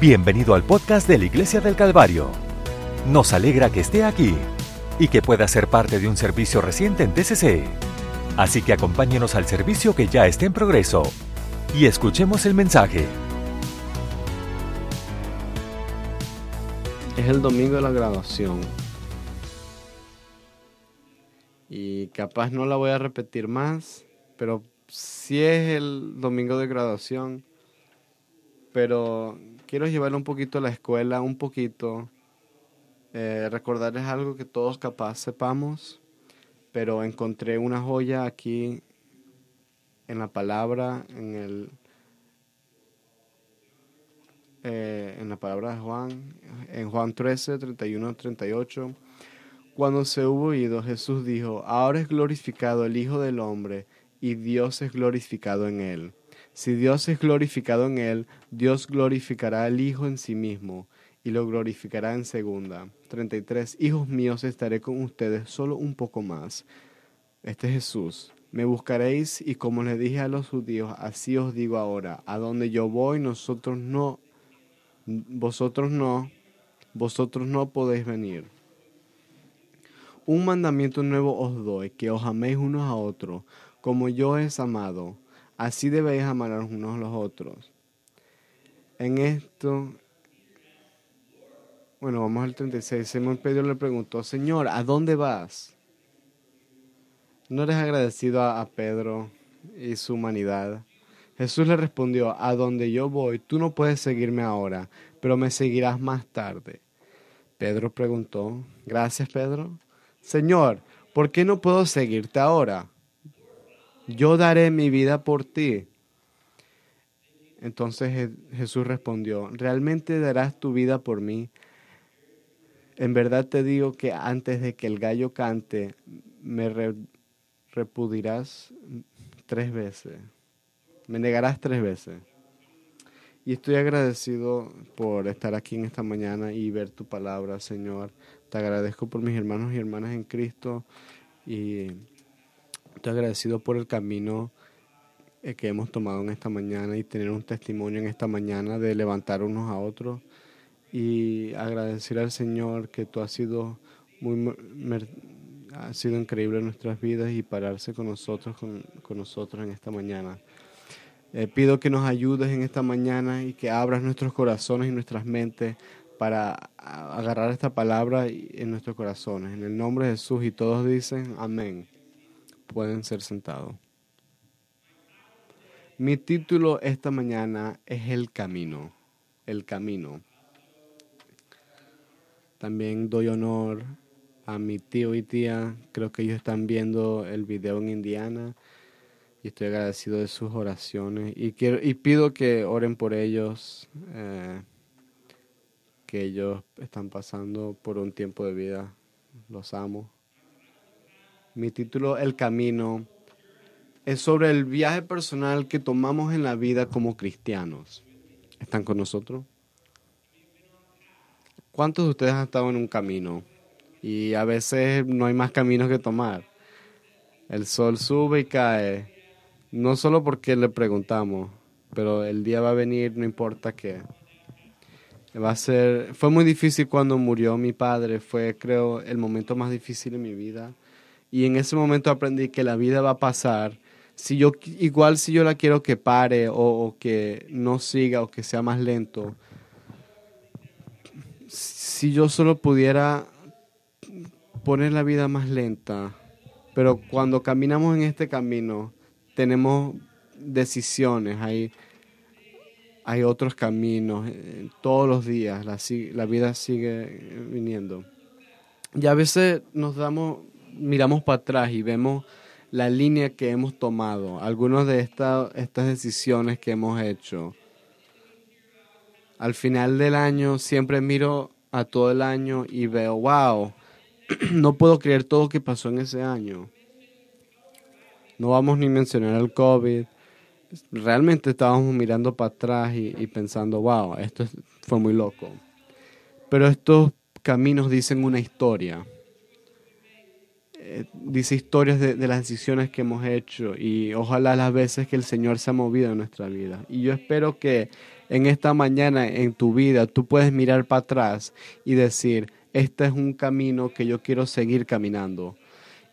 Bienvenido al podcast de la Iglesia del Calvario. Nos alegra que esté aquí y que pueda ser parte de un servicio reciente en TCC. Así que acompáñenos al servicio que ya está en progreso y escuchemos el mensaje. Es el domingo de la graduación. Y capaz no la voy a repetir más, pero sí es el domingo de graduación. Pero quiero llevarlo un poquito a la escuela, un poquito. Eh, recordarles algo que todos capaz sepamos, pero encontré una joya aquí en la palabra, en el eh, en la palabra de Juan, en Juan 13, 31, 38. Cuando se hubo ido, Jesús dijo, ahora es glorificado el Hijo del Hombre y Dios es glorificado en él. Si Dios es glorificado en él, Dios glorificará al Hijo en sí mismo y lo glorificará en segunda. 33. Hijos míos, estaré con ustedes solo un poco más. Este es Jesús. Me buscaréis y como le dije a los judíos, así os digo ahora, a donde yo voy, nosotros no, vosotros no, vosotros no podéis venir. Un mandamiento nuevo os doy, que os améis unos a otros, como yo he amado, así debéis amar a unos a los otros. En esto, bueno, vamos al 36. Simón Pedro le preguntó, Señor, ¿a dónde vas? ¿No eres agradecido a Pedro y su humanidad? Jesús le respondió, a donde yo voy, tú no puedes seguirme ahora, pero me seguirás más tarde. Pedro preguntó, gracias Pedro. Señor, ¿por qué no puedo seguirte ahora? Yo daré mi vida por ti. Entonces Jesús respondió, ¿realmente darás tu vida por mí? En verdad te digo que antes de que el gallo cante, me repudirás tres veces. Me negarás tres veces. Y estoy agradecido por estar aquí en esta mañana y ver tu palabra, Señor. Te agradezco por mis hermanos y hermanas en Cristo y estoy agradecido por el camino eh, que hemos tomado en esta mañana y tener un testimonio en esta mañana de levantar unos a otros y agradecer al Señor que tú has sido muy ha sido increíble en nuestras vidas y pararse con nosotros con, nosotros en esta mañana. Eh, pido que nos ayudes en esta mañana y que abras nuestros corazones y nuestras mentes para agarrar esta palabra en nuestros corazones. En el nombre de Jesús y todos dicen amén. Pueden ser sentados. Mi título esta mañana es El Camino. El Camino. También doy honor a mi tío y tía. Creo que ellos están viendo el video en Indiana. Y estoy agradecido de sus oraciones. Y, quiero, y pido que oren por ellos. Eh, que ellos están pasando por un tiempo de vida. Los amo. Mi título, El Camino es sobre el viaje personal que tomamos en la vida como cristianos. ¿Están con nosotros? ¿Cuántos de ustedes han estado en un camino? Y a veces no hay más caminos que tomar. El sol sube y cae. No solo porque le preguntamos, pero el día va a venir, no importa qué. Va a ser. Fue muy difícil cuando murió mi padre. Fue, creo, el momento más difícil en mi vida. Y en ese momento aprendí que la vida va a pasar si yo igual si yo la quiero que pare o, que no siga o que sea más lento, si yo solo pudiera poner la vida más lenta, pero cuando caminamos en este camino tenemos decisiones, hay, hay otros caminos, eh, todos los días la, la vida sigue viniendo. Y a veces nos damos, miramos para atrás y vemos la línea que hemos tomado, algunas de estas decisiones que hemos hecho. Al final del año siempre miro a todo el año y veo, wow, no puedo creer todo lo que pasó en ese año. No vamos ni a mencionar el COVID. Realmente estábamos mirando para atrás y, y pensando, wow, esto fue muy loco. Pero estos caminos dicen una historia eh, dice historias de, las decisiones que hemos hecho y ojalá las veces que el Señor se ha movido en nuestra vida. Y yo espero que en esta mañana en tu vida tú puedes mirar para atrás y decir, este es un camino que yo quiero seguir caminando.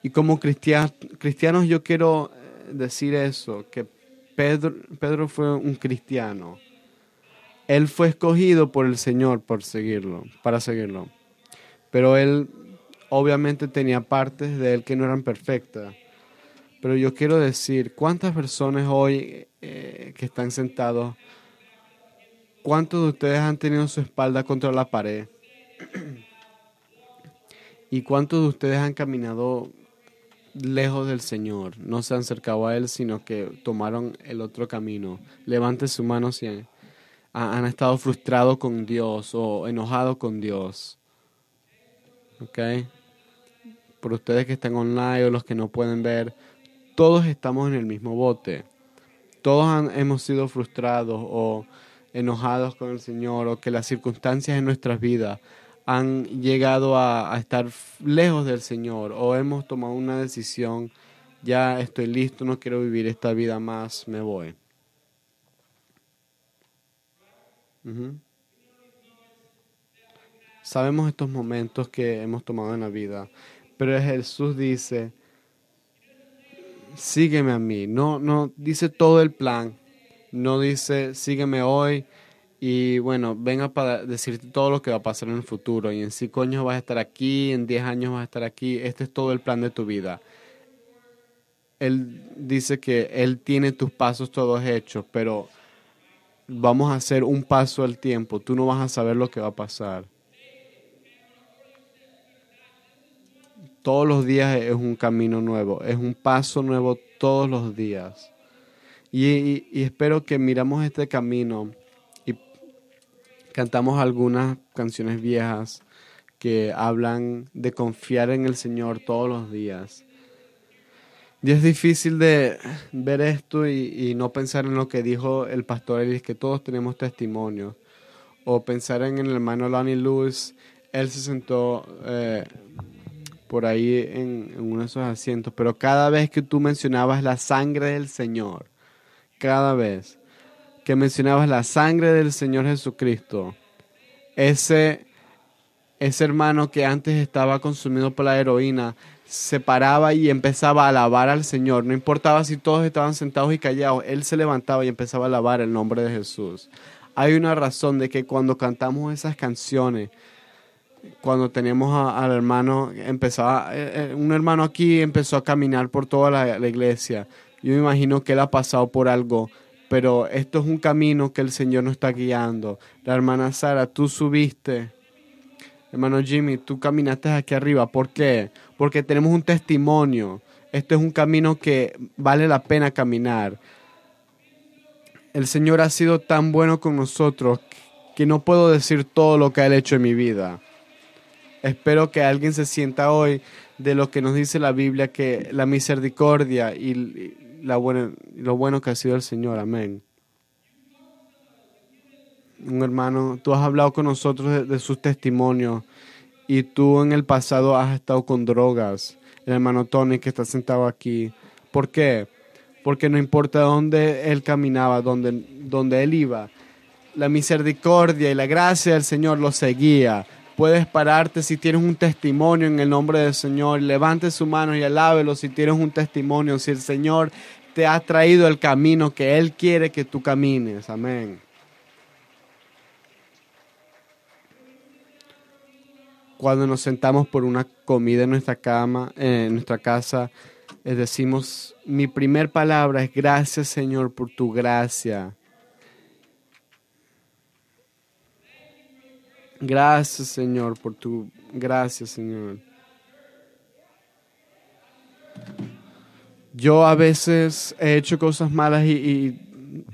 Y como cristianos yo quiero eh, decir eso, que Pedro, Pedro fue un cristiano. Él fue escogido por el Señor por seguirlo, para seguirlo. Pero él obviamente tenía partes de él que no eran perfectas. Pero yo quiero decir, ¿cuántas personas hoy eh, que están sentados, cuántos de ustedes han tenido su espalda contra la pared? ¿Y cuántos de ustedes han caminado lejos del Señor? No se han acercado a Él, sino que tomaron el otro camino. Levante su mano si han, han estado frustrados con Dios o enojados con Dios. ¿Ok? Por ustedes que están online o los que no pueden ver, todos estamos en el mismo bote. Todos hemos sido frustrados o enojados con el Señor o que las circunstancias en nuestras vidas han llegado a, estar lejos del Señor o hemos tomado una decisión, ya estoy listo, no quiero vivir esta vida más, me voy. Sabemos estos momentos que hemos tomado en la vida, pero Jesús dice, sígueme a mí, no, no dice todo el plan, no dice sígueme hoy, y bueno, venga para decirte todo lo que va a pasar en el futuro. Y en cinco años vas a estar aquí, en diez años vas a estar aquí. Este es todo el plan de tu vida. Él dice que Él tiene tus pasos todos hechos, pero vamos a hacer un paso al tiempo. Tú no vas a saber lo que va a pasar. Todos los días es un camino nuevo, es un paso nuevo todos los días. Y, y espero que miramos este camino cantamos algunas canciones viejas que hablan de confiar en el Señor todos los días. Y es difícil de ver esto y, no pensar en lo que dijo el pastor Ellis, que todos tenemos testimonios. O pensar en el hermano Lonnie Lewis, él se sentó eh, por ahí en, uno de esos asientos, pero cada vez que tú mencionabas la sangre del Señor, cada vez, que mencionabas la sangre del Señor Jesucristo, ese, ese hermano que antes estaba consumido por la heroína, se paraba y empezaba a alabar al Señor. No importaba si todos estaban sentados y callados, él se levantaba y empezaba a alabar el nombre de Jesús. Hay una razón de que cuando cantamos esas canciones, cuando teníamos al hermano, empezaba, eh, eh, un hermano aquí empezó a caminar por toda la, iglesia. Yo me imagino que él ha pasado por algo pero esto es un camino que el Señor nos está guiando. La hermana Sara, tú subiste. Hermano Jimmy, tú caminaste aquí arriba. ¿Por qué? Porque tenemos un testimonio. Esto es un camino que vale la pena caminar. El Señor ha sido tan bueno con nosotros que no puedo decir todo lo que ha hecho en mi vida. Espero que alguien se sienta hoy de lo que nos dice la Biblia, que la misericordia y la buena, lo bueno que ha sido el Señor. Amén. Un hermano, tú has hablado con nosotros de, sus testimonios y tú en el pasado has estado con drogas. El hermano Tony que está sentado aquí. ¿Por qué? Porque no importa dónde él caminaba, dónde, dónde él iba, la misericordia y la gracia del Señor lo seguía. Puedes pararte si tienes un testimonio en el nombre del Señor. Levante su mano y alábelo si tienes un testimonio. Si el Señor te ha traído el camino que Él quiere que tú camines. Amén. Cuando nos sentamos por una comida en nuestra cama, en nuestra casa, eh, decimos, mi primer palabra es gracias Señor por tu gracia. Gracias Señor por tu gracia Señor. Yo a veces he hecho cosas malas y,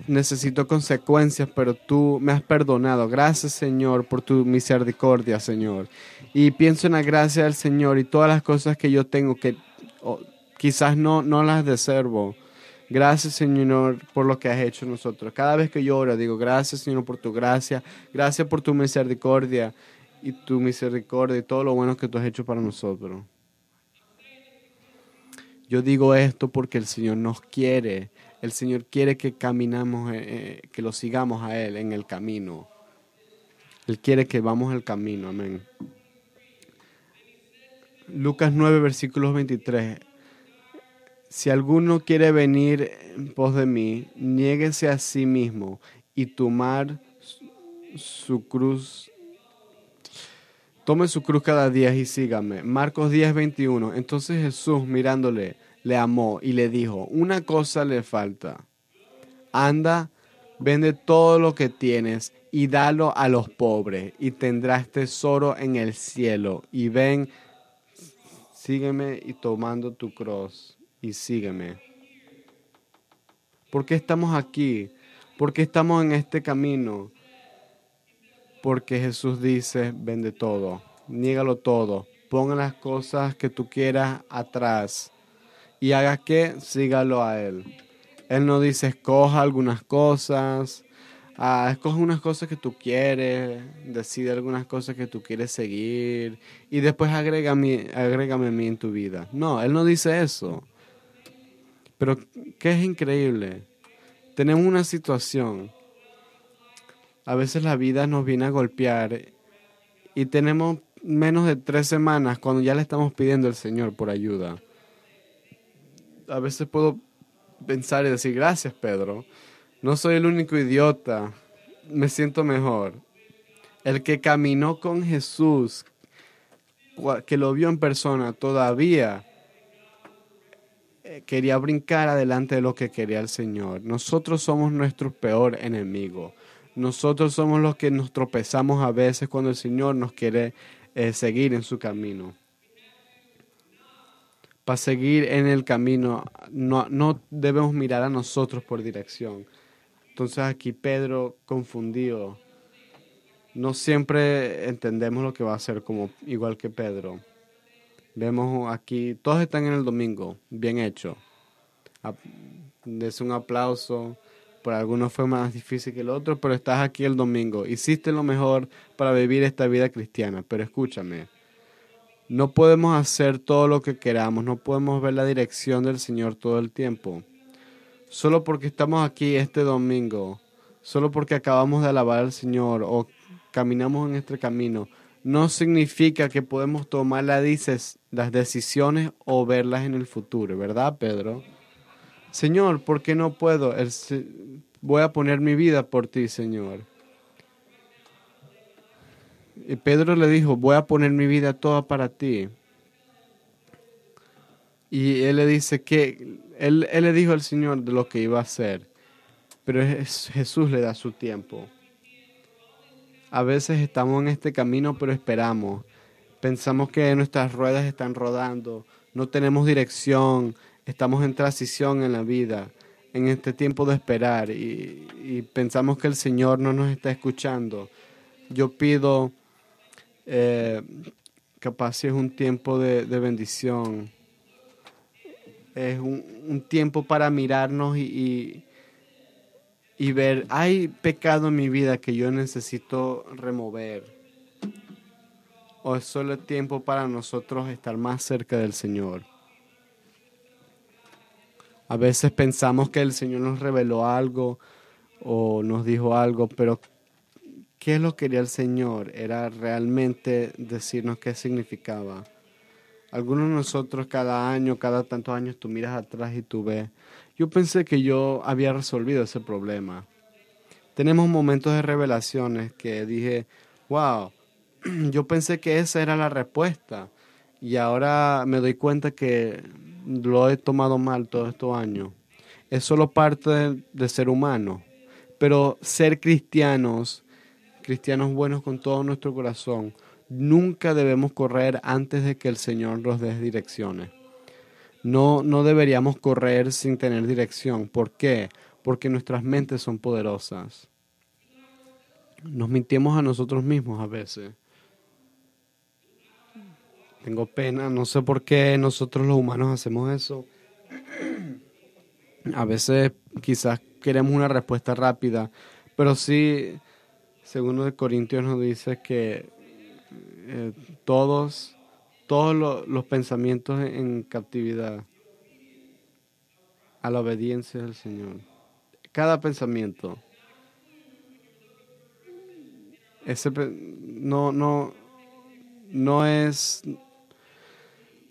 necesito consecuencias, pero tú me has perdonado. Gracias, Señor, por tu misericordia, Señor. Y pienso en la gracia del Señor y todas las cosas que yo tengo que quizás no, no las deservo. Gracias, Señor, por lo que has hecho nosotros. Cada vez que yo oro, digo, gracias, Señor, por tu gracia. Gracias por tu misericordia y tu misericordia y todo lo bueno que tú has hecho para nosotros. Yo digo esto porque el Señor nos quiere. El Señor quiere que caminamos, eh, eh, que lo sigamos a Él en el camino. Él quiere que vamos el camino. Amén. Lucas 9, versículos 23. Si alguno quiere venir en pos de mí, niéguese a sí mismo y tomar su cruz. Tome su cruz cada día y sígame. Marcos 10, 21. Entonces Jesús, mirándole, le amó y le dijo, una cosa le falta. Anda, vende todo lo que tienes y dalo a los pobres y tendrás tesoro en el cielo. Y ven, sígueme y tomando tu cruz y sígueme. ¿Por qué estamos aquí? ¿Por qué estamos en este camino? Porque Jesús dice, vende todo, niégalo todo, ponga las cosas que tú quieras atrás y haga que sígalo a Él. Él no dice escoja algunas cosas, ah, escoge unas cosas que tú quieres, decide algunas cosas que tú quieres seguir y después agrégame, agrégame a mí en tu vida. No, Él no dice eso. Pero ¿qué es increíble? Tenemos una situación. A veces la vida nos viene a golpear y tenemos menos de tres semanas cuando ya le estamos pidiendo al Señor por ayuda a veces puedo pensar y decir, gracias Pedro, no soy el único idiota, me siento mejor. El que caminó con Jesús, que lo vio en persona, todavía quería brincar adelante de lo que quería el Señor. Nosotros somos nuestro peor enemigo. Nosotros somos los que nos tropezamos a veces cuando el Señor nos quiere eh, seguir en su camino para seguir en el camino, no, no debemos mirar a nosotros por dirección. Entonces aquí Pedro confundido. No siempre entendemos lo que va a hacer como igual que Pedro. Vemos aquí, todos están en el domingo, bien hecho. Es un aplauso. Por algunos fue más difícil que el otro, pero estás aquí el domingo. Hiciste lo mejor para vivir esta vida cristiana. Pero escúchame, no podemos hacer todo lo que queramos, no podemos ver la dirección del Señor todo el tiempo. Solo porque estamos aquí este domingo, solo porque acabamos de alabar al Señor o caminamos en este camino, no significa que podemos tomar las decisiones o verlas en el futuro, ¿verdad, Pedro? Señor, ¿por qué no puedo? Voy a poner mi vida por ti, Señor. Y Pedro le dijo, voy a poner mi vida toda para ti. Y él le dice que, él, él le dijo al Señor de lo que iba a hacer, pero Jesús le da su tiempo. A veces estamos en este camino, pero esperamos. Pensamos que nuestras ruedas están rodando, no tenemos dirección, estamos en transición en la vida, en este tiempo de esperar y, pensamos que el Señor no nos está escuchando. Yo pido eh, capaz si es un tiempo de, bendición. Es un, tiempo para mirarnos y, y, ver, hay pecado en mi vida que yo necesito remover. O es solo tiempo para nosotros estar más cerca del Señor. A veces pensamos que el Señor nos reveló algo o nos dijo algo, pero qué es lo que quería el Señor, era realmente decirnos qué significaba. Algunos de nosotros cada año, cada tantos años, tú miras atrás y tú ves. Yo pensé que yo había resolvido ese problema. Tenemos momentos de revelaciones que dije, wow, yo pensé que esa era la respuesta. Y ahora me doy cuenta que lo he tomado mal todos estos años. Es solo parte de, de ser humano. Pero ser cristianos cristianos buenos con todo nuestro corazón, nunca debemos correr antes de que el Señor nos dé direcciones. No, no deberíamos correr sin tener dirección. ¿Por qué? Porque nuestras mentes son poderosas. Nos mintimos a nosotros mismos a veces. Tengo pena, no sé por qué nosotros los humanos hacemos eso. A veces quizás queremos una respuesta rápida, pero sí Segundo de Corintios nos dice que eh, todos, todos los pensamientos en, captividad, a la obediencia del Señor. Cada pensamiento. No, no, no es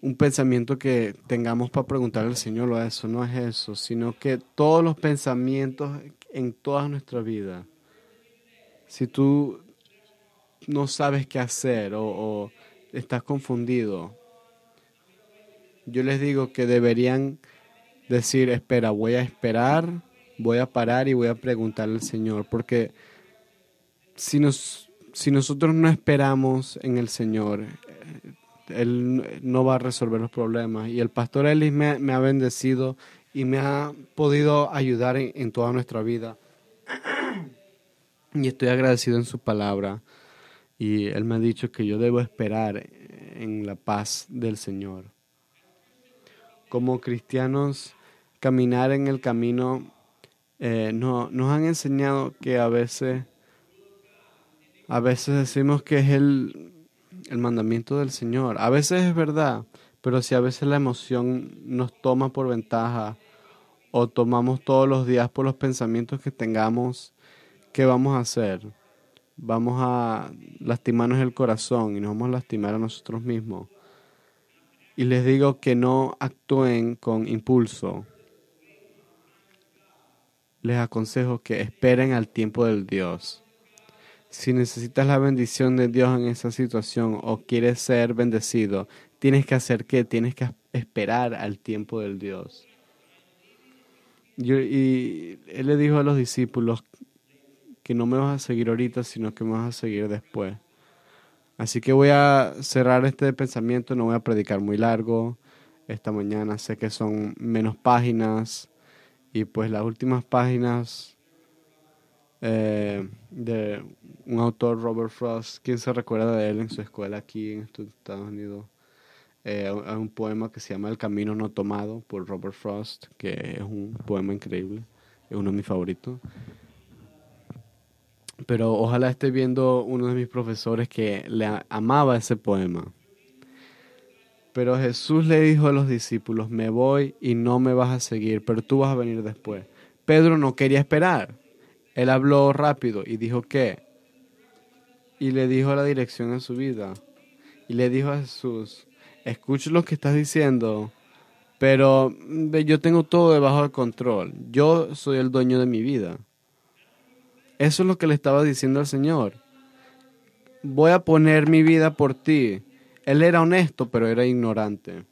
un pensamiento que tengamos para preguntarle al Señor o eso, no es eso, sino que todos los pensamientos en toda nuestra vida, si tú no sabes qué hacer o, o estás confundido, yo les digo que deberían decir, espera, voy a esperar, voy a parar y voy a preguntarle al Señor, porque si, nos, si nosotros no esperamos en el Señor, Él no va a resolver los problemas. Y el pastor Ellis me, ha bendecido y me ha podido ayudar en, toda nuestra vida. Y estoy agradecido en su palabra. Y Él me ha dicho que yo debo esperar en la paz del Señor. Como cristianos, caminar en el camino eh, no, nos han enseñado que a veces a veces decimos que es el, el mandamiento del Señor. A veces es verdad, pero si a veces la emoción nos toma por ventaja o tomamos todos los días por los pensamientos que tengamos, ¿qué vamos a hacer? Vamos a lastimarnos el corazón y nos vamos a lastimar a nosotros mismos. Y les digo que no actúen con impulso. Les aconsejo que esperen al tiempo del Dios si necesitas la bendición de Dios en esa situación o quieres ser bendecido, tienes que hacer qué? Tienes que esperar al tiempo del Dios. y él le dijo a los discípulos que no me vas a seguir ahorita, sino que me vas a seguir después. Así que voy a cerrar este pensamiento, no voy a predicar muy largo esta mañana. Sé que son menos páginas y pues las últimas páginas eh, de un autor, Robert Frost. ¿Quién se recuerda de él en su escuela aquí en Estados Unidos? Eh, hay un poema que se llama El Camino No Tomado por Robert Frost, que es un poema increíble, es uno de mis favoritos. Pero ojalá esté viendo uno de mis profesores que le amaba ese poema. Pero Jesús le dijo a los discípulos, me voy y no me vas a seguir, pero tú vas a venir después. Pedro no quería esperar. Él habló rápido y dijo qué. Y le dijo la dirección en su vida. Y le dijo a Jesús, escucho lo que estás diciendo, pero yo tengo todo debajo de control. Yo soy el dueño de mi vida. Eso es lo que le estaba diciendo al Señor. Voy a poner mi vida por ti. Él era honesto, pero era ignorante.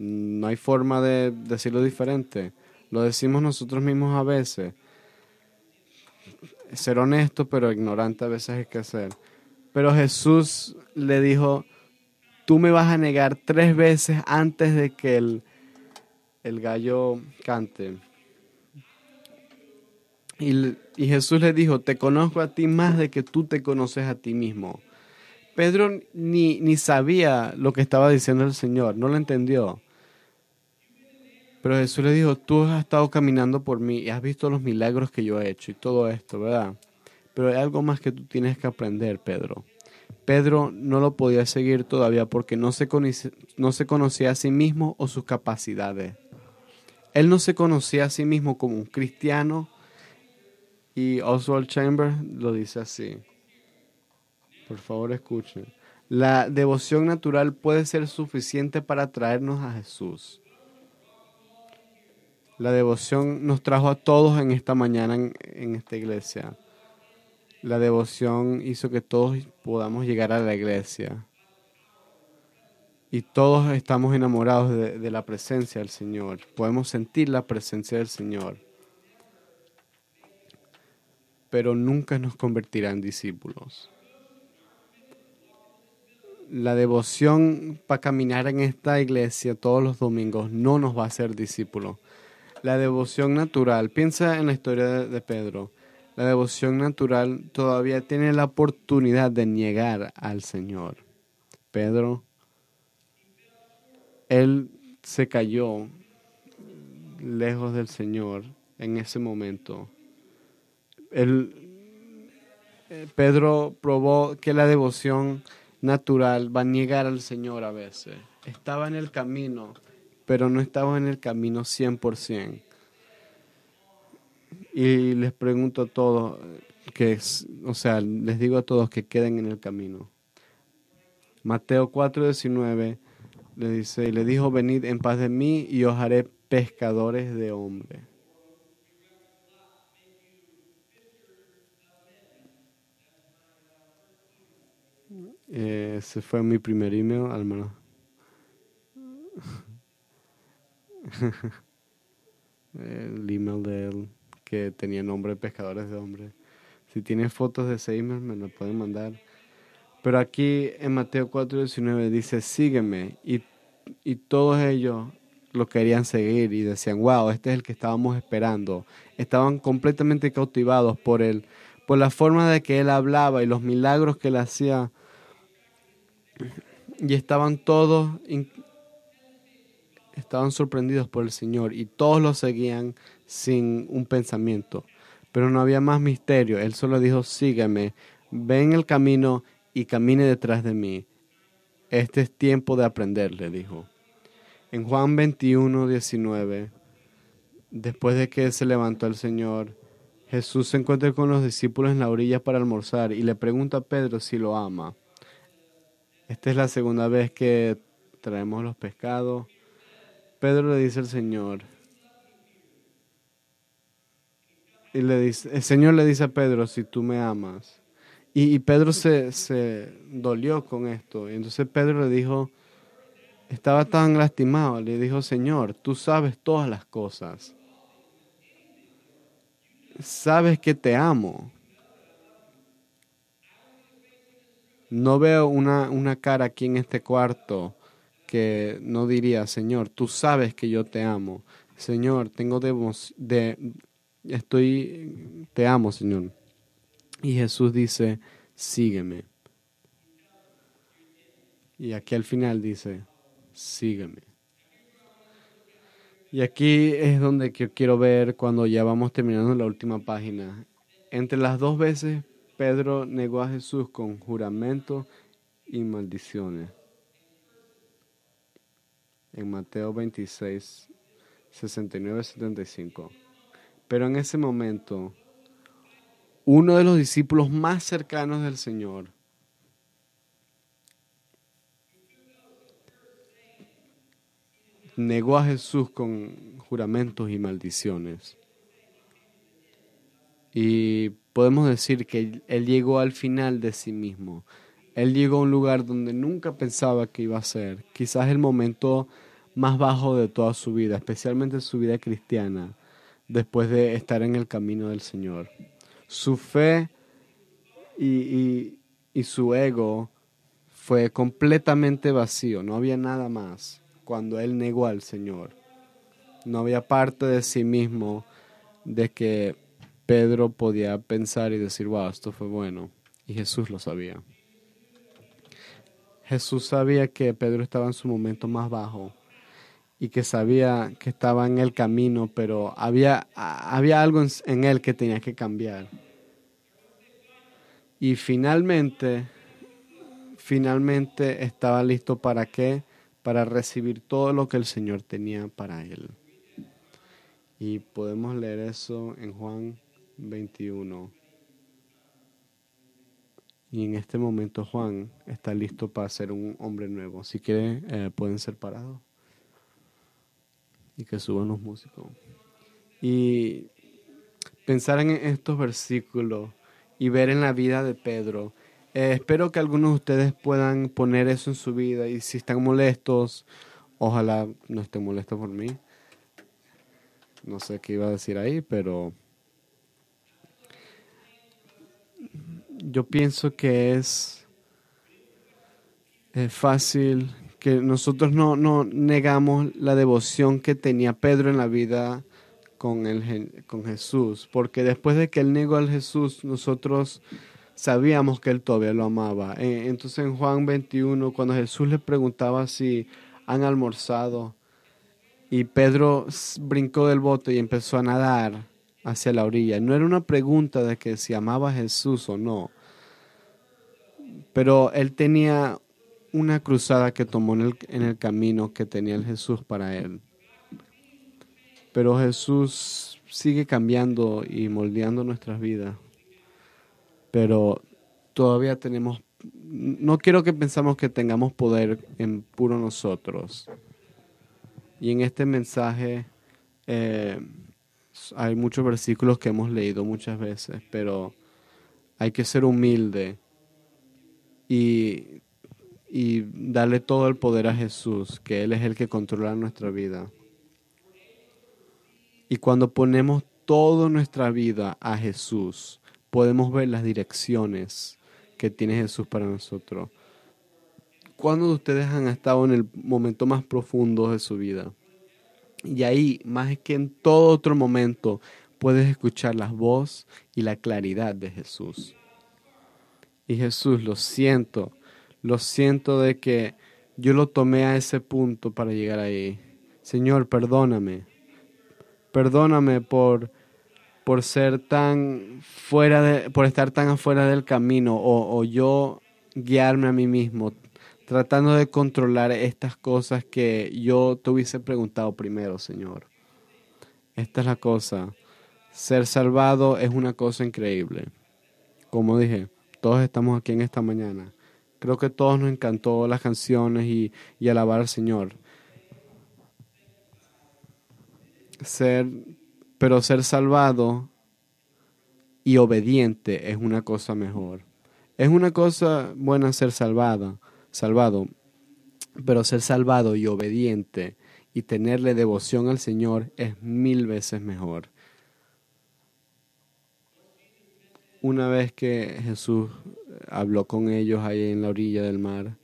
No hay forma de decirlo diferente. Lo decimos nosotros mismos a veces ser honesto, pero ignorante a veces hay que hacer. Pero Jesús le dijo, tú me vas a negar tres veces antes de que el, el gallo cante. Y, Jesús le dijo, te conozco a ti más de que tú te conoces a ti mismo. Pedro ni, ni sabía lo que estaba diciendo el Señor, no lo entendió. Pero Jesús le dijo, tú has estado caminando por mí y has visto los milagros que yo he hecho y todo esto, ¿verdad? Pero hay algo más que tú tienes que aprender, Pedro. Pedro no lo podía seguir todavía porque no se, no se conocía a sí mismo o sus capacidades. Él no se conocía a sí mismo como un cristiano y Oswald Chambers lo dice así. Por favor, escuchen. La devoción natural puede ser suficiente para traernos a Jesús la devoción nos trajo a todos en esta mañana en, esta iglesia. La devoción hizo que todos podamos llegar a la iglesia. Y todos estamos enamorados de, la presencia del Señor. Podemos sentir la presencia del Señor. Pero nunca nos convertirá en discípulos. La devoción para caminar en esta iglesia todos los domingos no nos va a hacer discípulos la devoción natural, piensa en la historia de, Pedro. La devoción natural todavía tiene la oportunidad de niegar al Señor. Pedro, él se cayó lejos del Señor en ese momento. Eh, Pedro probó que la devoción natural va a niegar al Señor a veces. Estaba en el camino, pero no estaba en el camino 100%. Y les pregunto a todos, que, o sea, les digo a todos que queden en el camino. Mateo 4:19 le dice, y le dijo, venid en paz de mí y os haré pescadores de hombres. Eh, ese fue mi primer email, hermano. El email de él que tenía nombre pescadores de hombres. Si tiene fotos de ese email, me lo pueden mandar. Pero aquí en Mateo 4:19 dice, sígueme. Y, y todos ellos lo querían seguir y decían, wow, este es el que estábamos esperando. Estaban completamente cautivados por él, por la forma de que él hablaba y los milagros que él hacía y estaban todos estaban sorprendidos por el Señor y todos lo seguían sin un pensamiento. Pero no había más misterio. Él solo dijo, sígueme, ven el camino y camine detrás de mí. Este es tiempo de aprender, le dijo. En Juan 21, 19, después de que se levantó el Señor, Jesús se encuentra con los discípulos en la orilla para almorzar y le pregunta a Pedro si lo ama. Esta es la segunda vez que traemos los pescados. Pedro le dice al Señor, y le dice, el Señor le dice a Pedro, si tú me amas. Y, Pedro se, se, dolió con esto. Y entonces Pedro le dijo, estaba tan lastimado, le dijo, Señor, tú sabes todas las cosas. Sabes que te amo. No veo una, una cara aquí en este cuarto que no diría, Señor, tú sabes que yo te amo. Señor, tengo de, de estoy, te amo, Señor. Y Jesús dice, sígueme. Y aquí al final dice, sígueme. Y aquí es donde quiero ver cuando ya vamos terminando la última página. Entre las dos veces Pedro negó a Jesús con juramento y maldiciones. En Mateo 26, 69, 75. Pero en ese momento, uno de los discípulos más cercanos del Señor, negó a Jesús con juramentos y maldiciones. Y podemos decir que él llegó al final de sí mismo. Él llegó a un lugar donde nunca pensaba que iba a ser. Quizás el momento más bajo de toda su vida, especialmente su vida cristiana, después de estar en el camino del Señor. Su fe y, su ego fue completamente vacío, no había nada más cuando él negó al Señor. No había parte de sí mismo de que Pedro podía pensar y decir, wow, esto fue bueno. Y Jesús lo sabía. Jesús sabía que Pedro estaba en su momento más bajo y que sabía que estaba en el camino, pero había, había algo en, él que tenía que cambiar. Y finalmente, finalmente estaba listo para qué? Para recibir todo lo que el Señor tenía para él. Y podemos leer eso en Juan 21. Y en este momento Juan está listo para ser un hombre nuevo. Si quieren, eh, pueden ser parados. Y que suban los músicos. Y pensar en estos versículos y ver en la vida de Pedro. Eh, espero que algunos de ustedes puedan poner eso en su vida. Y si están molestos, ojalá no estén molestos por mí. No sé qué iba a decir ahí, pero yo pienso que es, fácil que nosotros no, no, negamos la devoción que tenía Pedro en la vida con, el, con Jesús, porque después de que él negó al Jesús, nosotros sabíamos que él todavía lo amaba. E, entonces en Juan 21, cuando Jesús le preguntaba si han almorzado, y Pedro brincó del bote y empezó a nadar hacia la orilla. No era una pregunta de que si amaba a Jesús o no, pero él tenía una cruzada que tomó en el, en el camino que tenía el Jesús para él. Pero Jesús sigue cambiando y moldeando nuestras vidas. Pero todavía tenemos, no quiero que pensamos que tengamos poder en puro nosotros. Y en este mensaje eh, hay muchos versículos que hemos leído muchas veces, pero hay que ser humilde y, y darle todo el poder a Jesús, que Él es el que controla nuestra vida. Y cuando ponemos toda nuestra vida a Jesús, podemos ver las direcciones que tiene Jesús para nosotros. ¿Cuándo de ustedes han estado en el momento más profundo de su vida? Y ahí, más que en todo otro momento, puedes escuchar la voz y la claridad de Jesús. Y Jesús, lo siento, lo siento de que yo lo tomé a ese punto para llegar ahí. Señor, perdóname Perdóname por, por ser tan fuera de, por estar tan afuera del camino o, o yo guiarme a mí mismo, tratando de controlar estas cosas que yo te hubiese preguntado primero, Señor. Esta es la cosa. Ser salvado es una cosa increíble. Como dije, todos estamos aquí en esta mañana. Creo que todos nos encantó las canciones y, y alabar al Señor. ser, pero ser salvado y obediente es una cosa mejor. Es una cosa buena ser salvada, salvado, pero ser salvado y obediente y tenerle devoción al Señor es mil veces mejor. Una vez que Jesús habló con ellos ahí en la orilla del mar,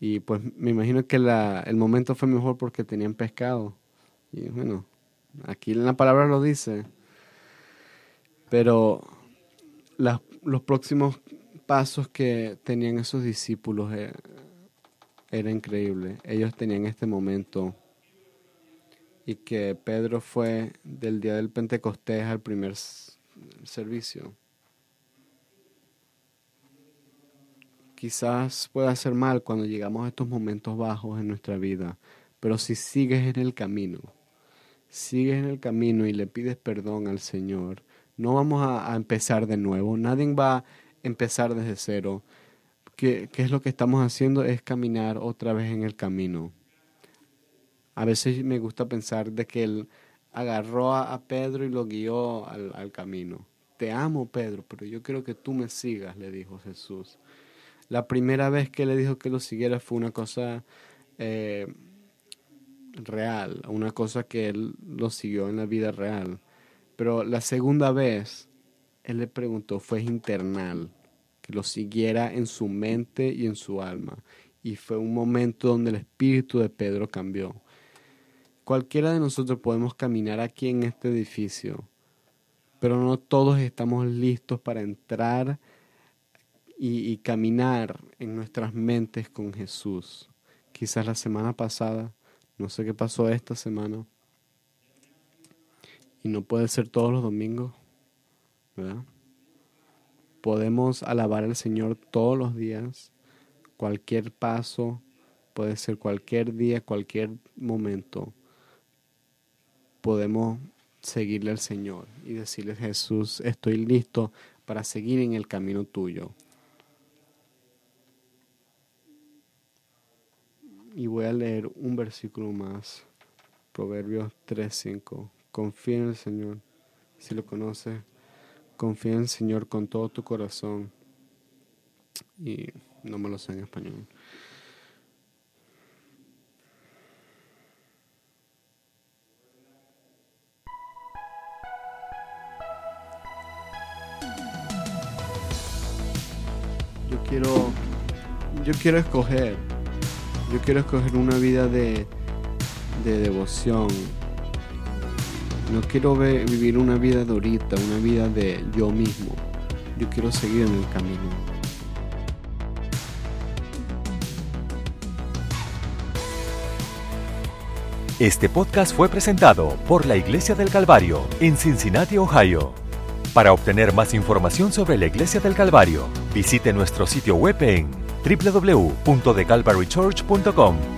y pues me imagino que la, el momento fue mejor porque tenían pescado. Y bueno, aquí en la palabra lo dice. Pero los próximos pasos que tenían esos discípulos era, eh, era increíble. Ellos tenían este momento. Y que Pedro fue del día del Pentecostés al primer servicio. Quizás pueda ser mal cuando llegamos a estos momentos bajos en nuestra vida, pero si sigues en el camino, sigues en el camino y le pides perdón al Señor, no vamos a, empezar de nuevo, nadie va a empezar desde cero. ¿Qué, ¿Qué, es lo que estamos haciendo? Es caminar otra vez en el camino. A veces me gusta pensar de que Él agarró a, Pedro y lo guió al, camino. Te amo, Pedro, pero yo quiero que tú me sigas, le dijo Jesús. La primera vez que le dijo que lo siguiera fue una cosa eh, real, una cosa que él lo siguió en la vida real. Pero la segunda vez, él le preguntó, fue internal, que lo siguiera en su mente y en su alma. Y fue un momento donde el espíritu de Pedro cambió. Cualquiera de nosotros podemos caminar aquí en este edificio, pero no todos estamos listos para entrar y, caminar en nuestras mentes con Jesús. Quizás la semana pasada, no sé qué pasó esta semana, y no puede ser todos los domingos, ¿verdad? Podemos alabar al Señor todos los días, cualquier paso, puede ser cualquier día, cualquier momento. Podemos seguirle al Señor y decirle, Jesús, estoy listo para seguir en el camino tuyo. Y voy a leer un versículo más. Proverbios 3:5. Confía en el Señor. Si lo conoces, confía en el Señor con todo tu corazón. Y no me lo sé en español. Yo quiero yo quiero escoger yo quiero escoger una vida de, devoción. No quiero vivir una vida de ahorita, una vida de yo mismo. Yo quiero seguir en el camino. Este podcast fue presentado por la Iglesia del Calvario en Cincinnati, Ohio. Para obtener más información sobre la Iglesia del Calvario, visite nuestro sitio web en www.thecalvarychurch.com.